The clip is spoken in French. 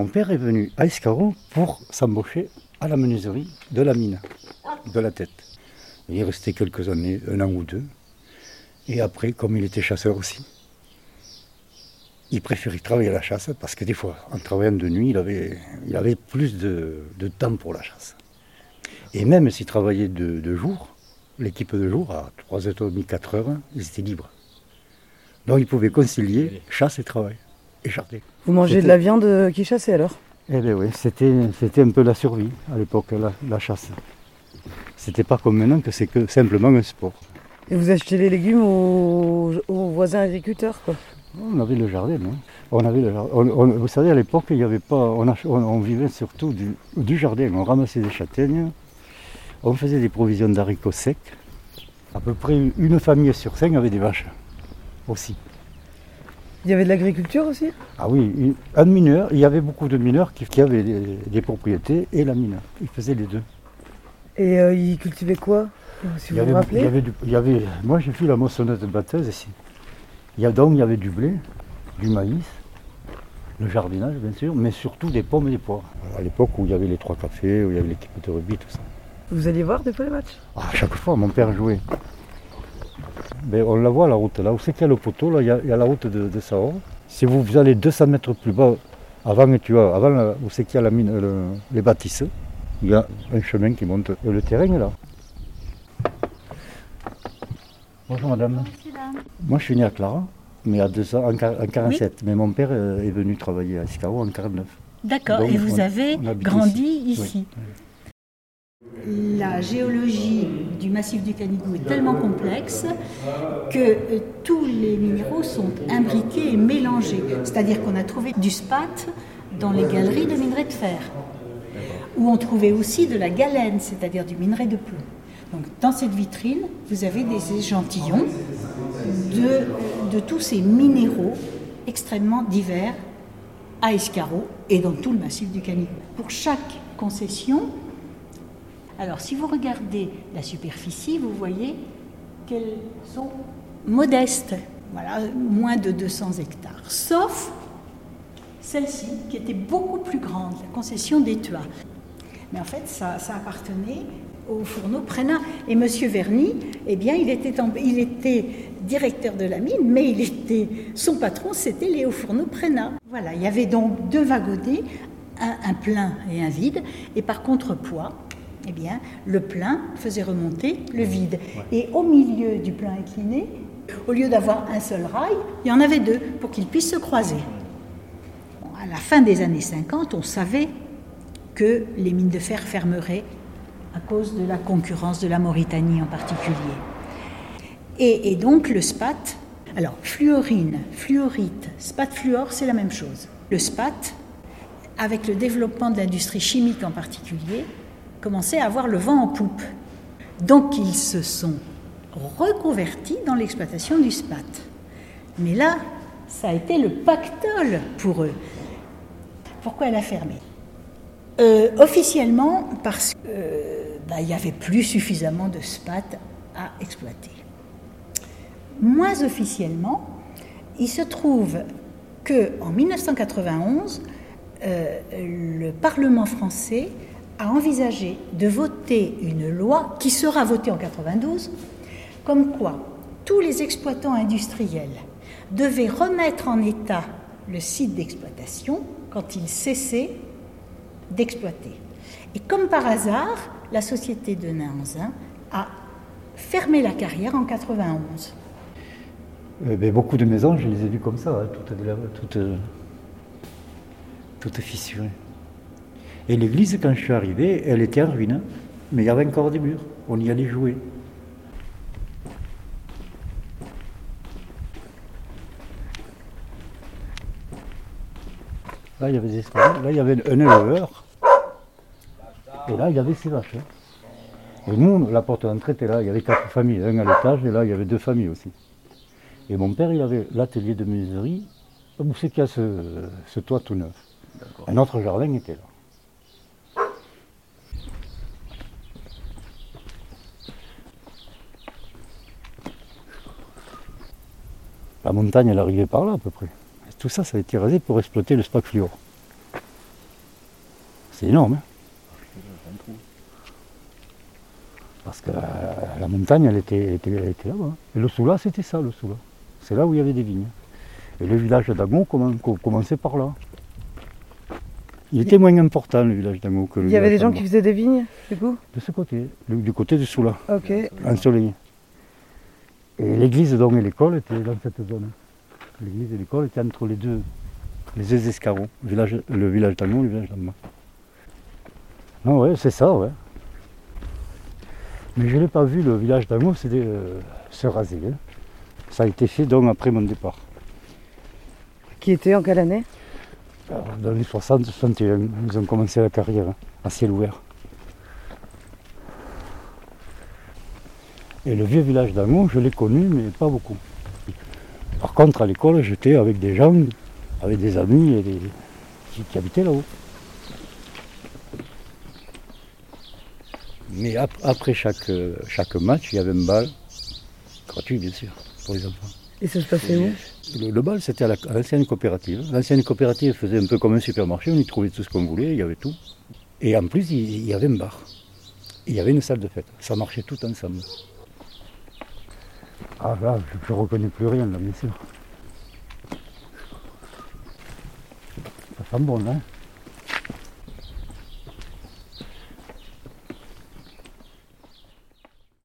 Mon père est venu à Escaro pour s'embaucher à la menuiserie de la mine, de la tête. Il est resté quelques années, un an ou deux. Et après, comme il était chasseur aussi, il préférait travailler à la chasse parce que des fois, en travaillant de nuit, il avait, il avait plus de, de temps pour la chasse. Et même s'il travaillait de, de jour, l'équipe de jour, à 3h30, 4h, ils étaient libres. Donc il pouvait concilier chasse et travail, Vous mangez de la viande euh, qui chassait alors? Eh bien oui, c'était, c'était un peu la survie à l'époque, la, la chasse. C'était pas comme maintenant que c'est que simplement un sport. Et vous achetez les légumes aux, aux voisins agriculteurs quoi? On avait le jardin, on avait le jardin. On- on- vous savez, à l'époque, il y avait pas, on, ach- on- on vivait surtout du, du jardin. On ramassait des châtaignes, on faisait des provisions d'haricots secs. À peu près une famille sur cinq avait des vaches aussi. Il y avait de l'agriculture aussi? Ah oui, une- un mineur, il y avait beaucoup de mineurs qui, qui avaient des, des propriétés et la mine. Ils faisaient les deux. Et euh, ils cultivaient quoi? Si Il vous y, avait, vous rappelez il y avait du- il y avait- moi j'ai vu la moissonneuse batteuse ici. Il y a, donc il y avait du blé, du maïs, le jardinage bien sûr, mais surtout des pommes et des poires. À l'époque où il y avait les trois cafés, où il y avait l'équipe de rugby, tout ça. Vous alliez voir des fois les matchs? Ah, à chaque fois, mon père jouait. Mais on la voit la route, là où c'est qu'il y a le poteau, là? Il y a, il y a la route de, de. Si vous, vous allez 200 mètres plus bas, avant, tu vois, avant où c'est qu'il y a la mine, le- les bâtisses, il y a un chemin qui monte. Et le terrain est là. Bonjour madame. Moi je suis né à Clara, mais à deux ans, en, en 47. Mais mon père euh, est venu travailler à Escaro en 49. D'accord, et vous on- avez on grandi ici. ici. La géologie du massif du Canigou est tellement complexe que euh, tous les minéraux sont imbriqués et mélangés. C'est-à-dire qu'on a trouvé du spat dans les galeries de minerais de fer, où on trouvait aussi de la galène, c'est-à-dire du minerai de plomb. Donc, dans cette vitrine, vous avez des échantillons de, de tous ces minéraux extrêmement divers à Escarot et dans tout le massif du Canigou. Pour chaque concession, alors si vous regardez la superficie, vous voyez qu'elles sont modestes, voilà, moins de 200 hectares, sauf celle-ci qui était beaucoup plus grande, la concession d'Étua. Mais en fait, ça, ça appartenait au fourneau Prénat. Et M. Verny, eh bien, il était, en- il était directeur de la mine, mais il était, son patron, c'était Léo Fourneau Prénat. Voilà, il y avait donc deux wagonnets, un, un plein et un vide, et par contrepoids, eh bien, le plein faisait remonter le vide. Et au milieu du plein incliné, au lieu d'avoir un seul rail, il y en avait deux pour qu'ils puissent se croiser. Bon, à la fin des années 50, on savait que les mines de fer fermeraient à cause de la concurrence de la Mauritanie en particulier. Et, et donc le spat, alors fluorine, fluorite, spat fluor, c'est la même chose. Le spat, avec le développement de l'industrie chimique en particulier, commençait à avoir le vent en poupe. Donc ils se sont reconvertis dans l'exploitation du spat. Mais là, ça a été le pactole pour eux. Pourquoi elle a fermé? Euh, Officiellement, parce qu'il n'y avait plus suffisamment de spat à exploiter. Moins officiellement, il se trouve qu'en 1991, euh, le Parlement français a envisagé de voter une loi qui sera votée en 92, comme quoi tous les exploitants industriels devaient remettre en état le site d'exploitation quand ils cessaient d'exploiter. Et comme par hasard, la société de Nanzin a fermé la carrière en 91. Euh, ben, beaucoup de maisons, je les ai vues comme ça, hein, toutes, toutes, euh, toutes fissurées. Et l'église, quand je suis arrivé, elle était en ruine, mais il y avait encore des murs, on y allait jouer. Là, il y avait des escaliers, là, il y avait un éleveur, et là, il y avait ses vaches. hein. Et nous, la porte d'entrée était là, il y avait quatre familles, un à l'étage, et là, il y avait deux familles aussi. Et mon père, il avait l'atelier de menuiserie, où c'est qu'il y a ce, ce toit tout neuf? Un autre jardin était là. La montagne, elle arrivait par là à peu près. Tout ça, ça a été rasé pour exploiter le SPAC fluor. c'est énorme. hein. Parce que euh, la montagne, elle était, elle était, elle était là-bas. hein. Et le Soula, c'était ça, le Soula. C'est là où il y avait des vignes. Et le village d'Agon commen- co- commençait par là. Il était moins important, le village d'Agon, que le Il y avait des gens qui faisaient des vignes, du coup? De ce côté, du côté du Soula, Ok. ensoleillé. Et l'église donc et l'école étaient dans cette zone. L'église et l'école étaient entre les deux, les deux escarrots, le village, le village d'Agon et le village d'Amma. Ah ouais, c'est ça, ouais. Mais je n'ai pas vu le village c'était, euh, se raser. hein. Ça a été fait donc après mon départ. Qui était en quelle année? Alors, Dans les 60, 61, ils ont commencé la carrière hein, à ciel ouvert. Et le vieux village d'Amont, je l'ai connu, mais pas beaucoup. Par contre, à l'école, j'étais avec des gens, avec des amis et des- qui, qui habitaient là-haut. Mais ap- après chaque, euh, chaque match, il y avait un bal, gratuit bien sûr, pour les enfants. Et ça se passait où? Le, le bal, c'était à la- à l'ancienne coopérative. L'ancienne coopérative faisait un peu comme un supermarché, on y trouvait tout ce qu'on voulait, il y avait tout. Et en plus, il, il y avait un bar. Il y avait une salle de fête. Ça marchait tout ensemble. Ah là, je ne reconnais plus rien, là, bien sûr. Ça sent bon, hein?